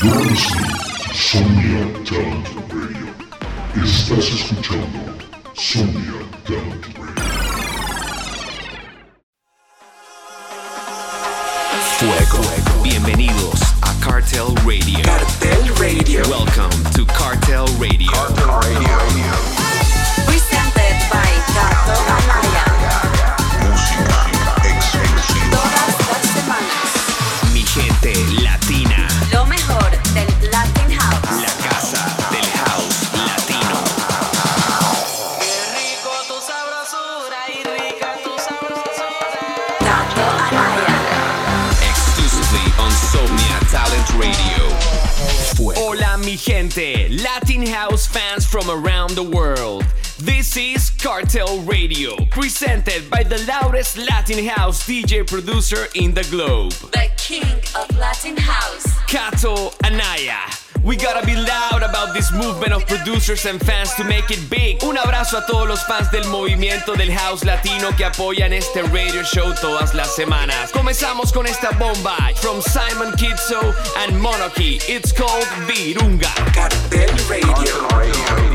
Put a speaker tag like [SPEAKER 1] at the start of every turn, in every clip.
[SPEAKER 1] Sonia Talent Radio. Estás escuchando Sonia Talent Radio.
[SPEAKER 2] Fuego. Bienvenidos a Cartel Radio.
[SPEAKER 3] Cartel Radio.
[SPEAKER 2] Welcome to Cartel Radio.
[SPEAKER 4] Presented by Tato Amaya. Todas las semanas.
[SPEAKER 2] Mi gente latina. Mi gente, Latin House fans from around the world. This is Cartel Radio, presented by the loudest Latin House DJ producer in the globe,
[SPEAKER 4] The King of Latin House.
[SPEAKER 2] Kato Anaya. We gotta be loud about this movement of producers and fans to make it big. Un abrazo a todos los fans del movimiento del house latino que apoyan este radio show todas las semanas. Comenzamos con esta bomba from Simon Kitso and Monarchy. It's called Virunga.
[SPEAKER 3] Cartel Radio.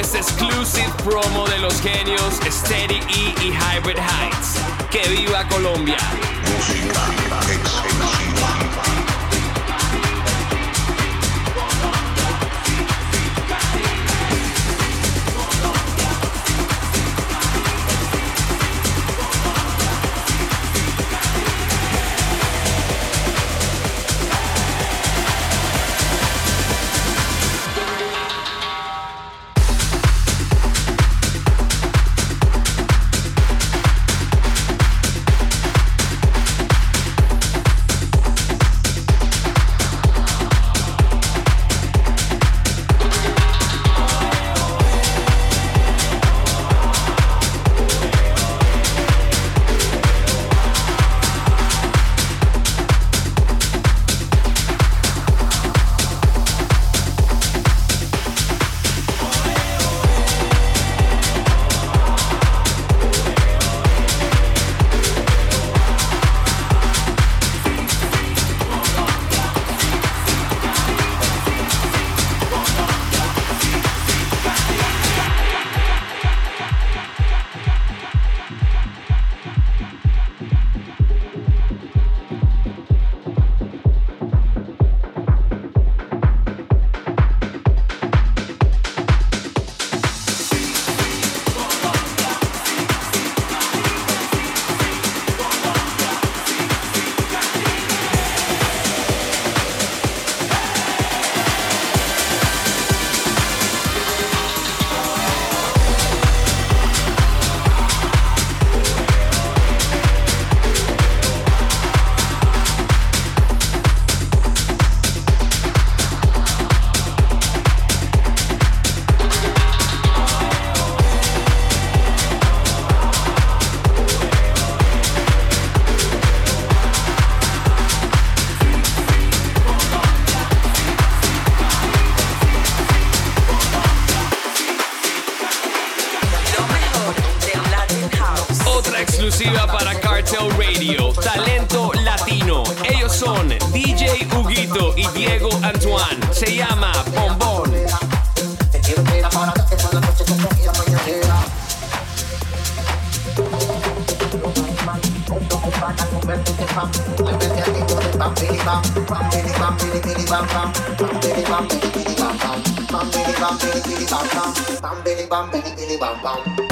[SPEAKER 2] Es exclusive promo de los genios Steady E y Hybrid Heights. ¡Que viva Colombia!
[SPEAKER 3] Música exclusiva. bam, bam, billy billy bam
[SPEAKER 2] bam.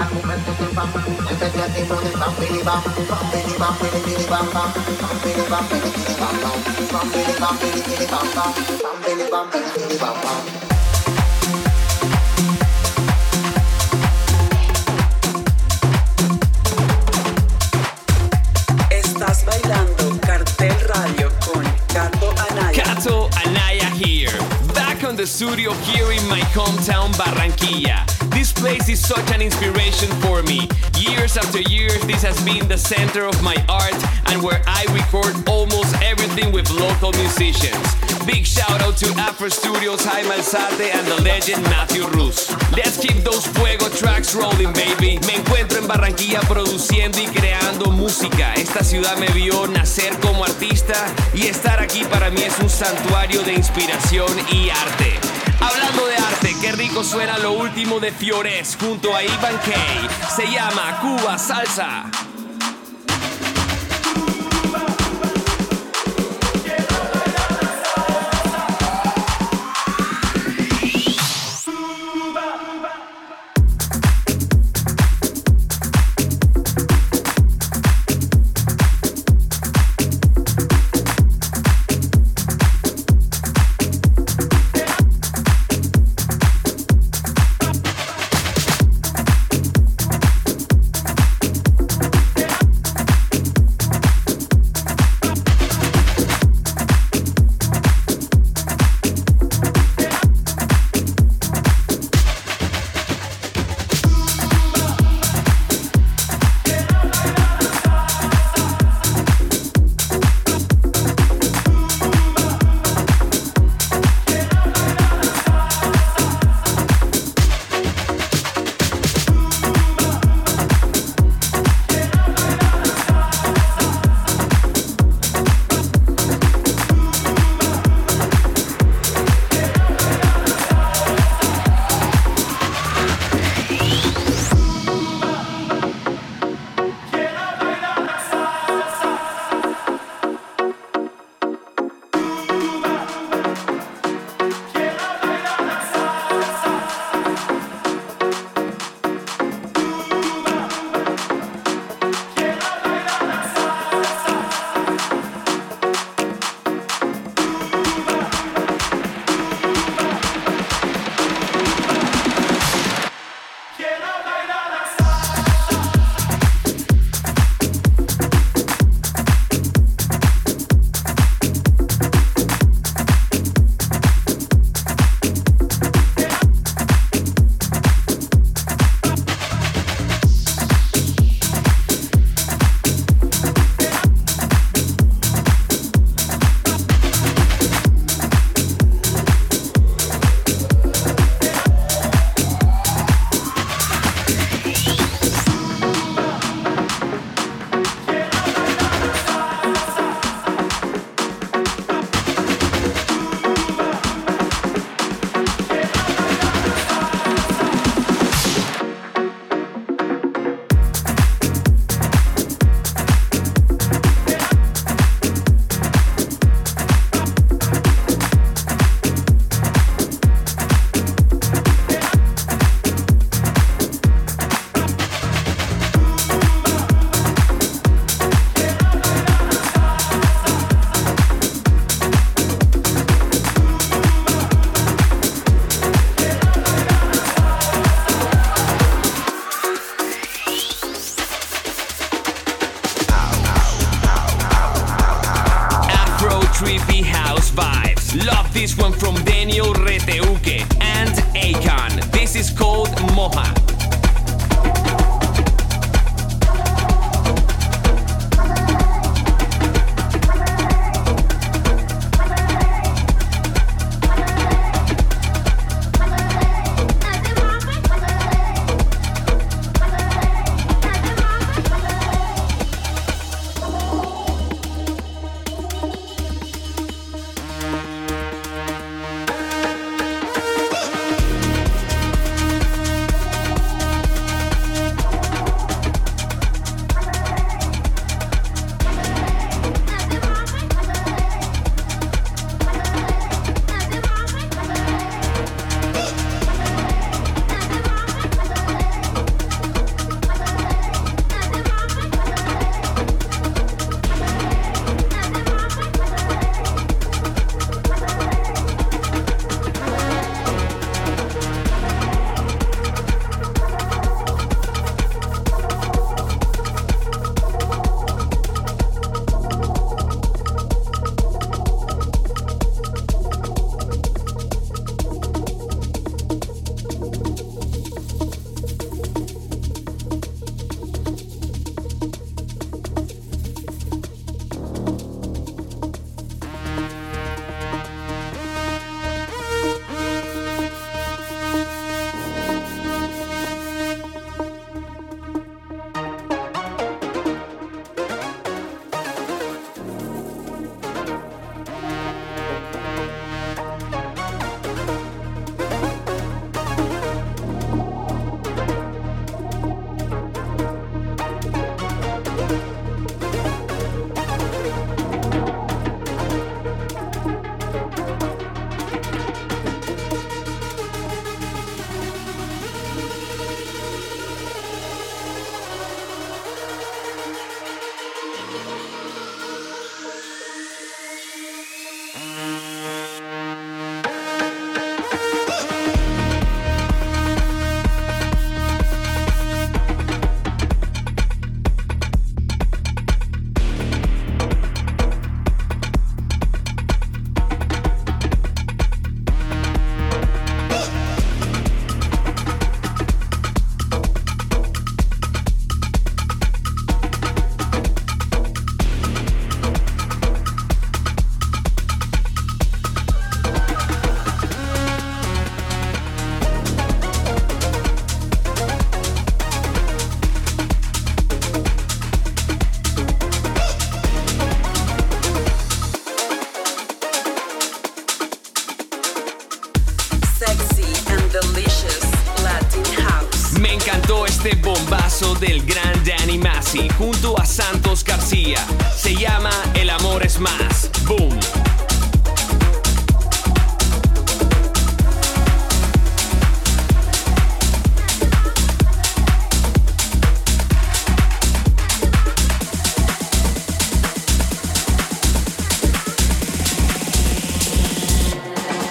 [SPEAKER 2] bam bam bam bam the studio here in my hometown Barranquilla. This place is such an inspiration for me. Years after years, this has been the center of my art and where I record almost everything with local musicians. Big shout out to Afro Studios, Jaime Alzate, and the legend Matthew Rus. Let's keep those fuego tracks rolling, baby. Me encuentro en Barranquilla produciendo y creando música. Esta ciudad me vio nacer como artista y estar aquí para mí es un santuario de inspiración y arte. Hablando de arte, qué rico suena lo último de Fiores junto a Ivan Kay. Se llama Cuba Salsa.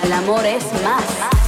[SPEAKER 5] El amor es más.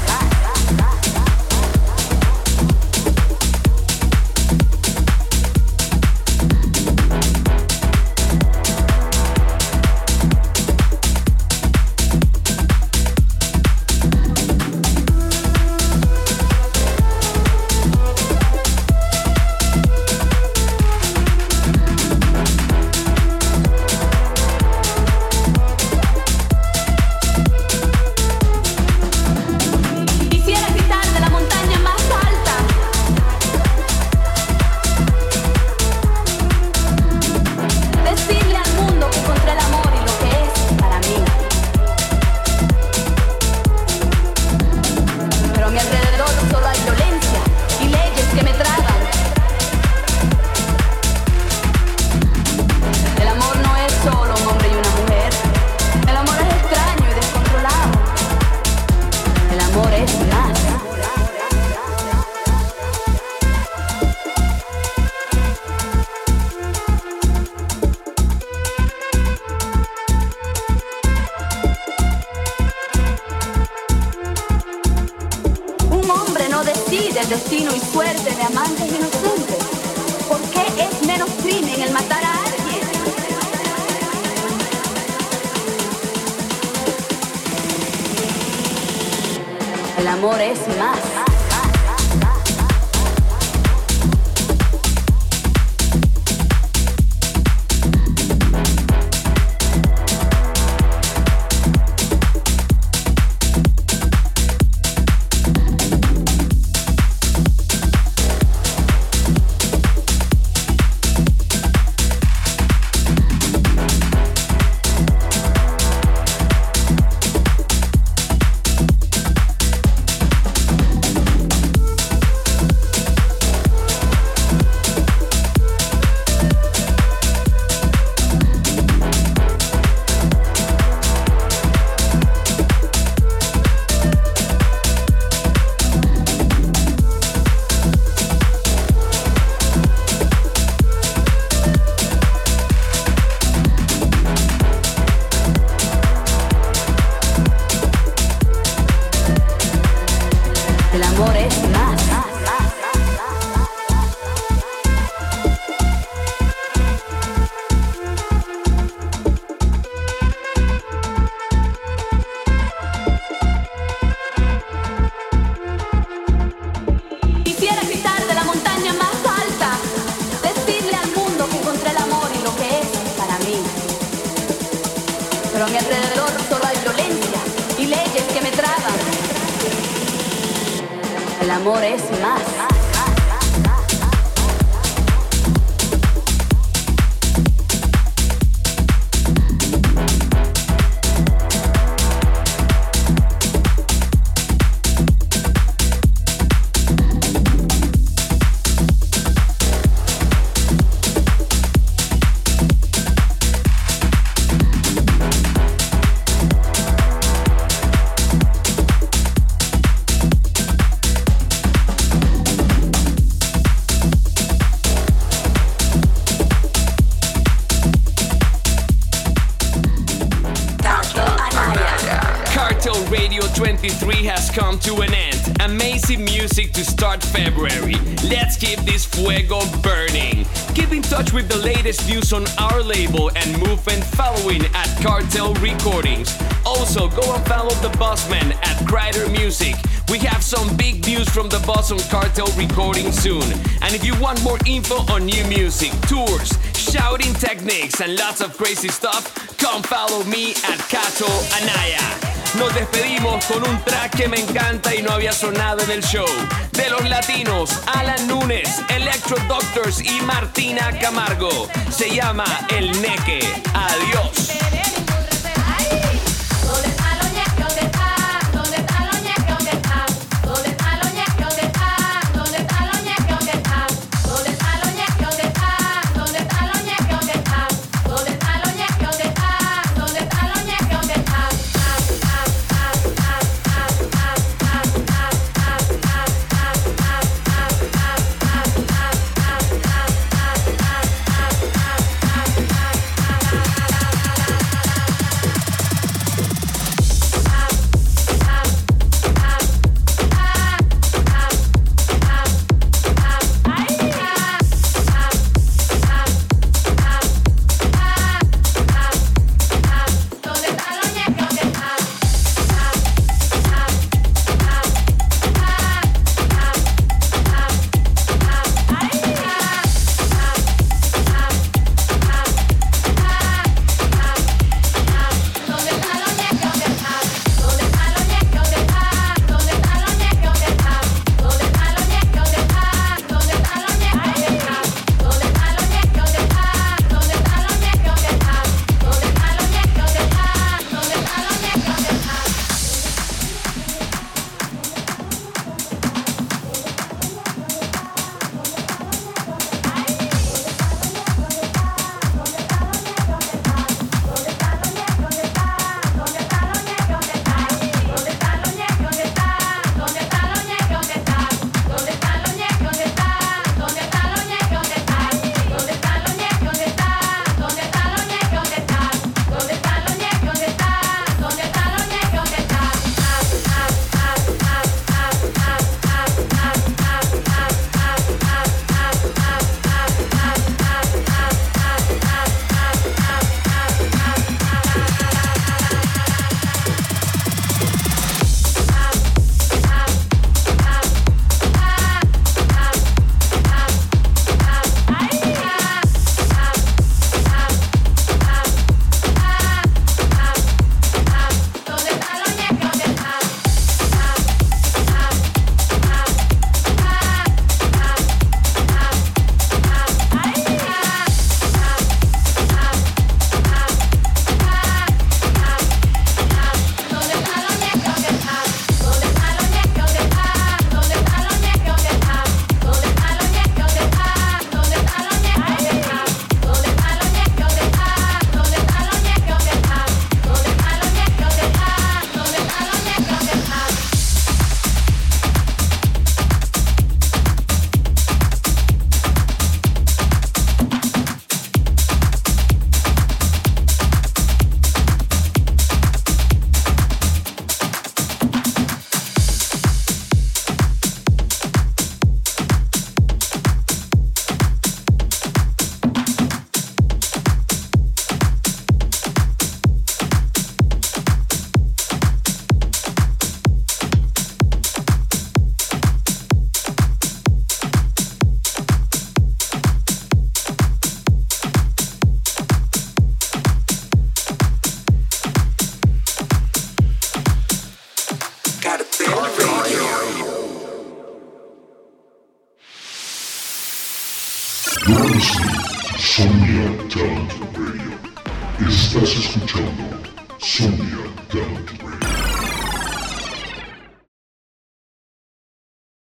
[SPEAKER 2] News on our label and movement following at Cartel Recordings. Also, go and follow the Bossman at Crider Music. We have some big news from the boss on Cartel Recording soon. And if you want more info on new music, tours, shouting techniques, and lots of crazy stuff, come follow me at Kato Anaya. Nos despedimos con un track que me encanta y no había sonado en el show. De los latinos, Alan Nunes, Electro Doctors y Martina Camargo. Se llama El Neque. Adiós.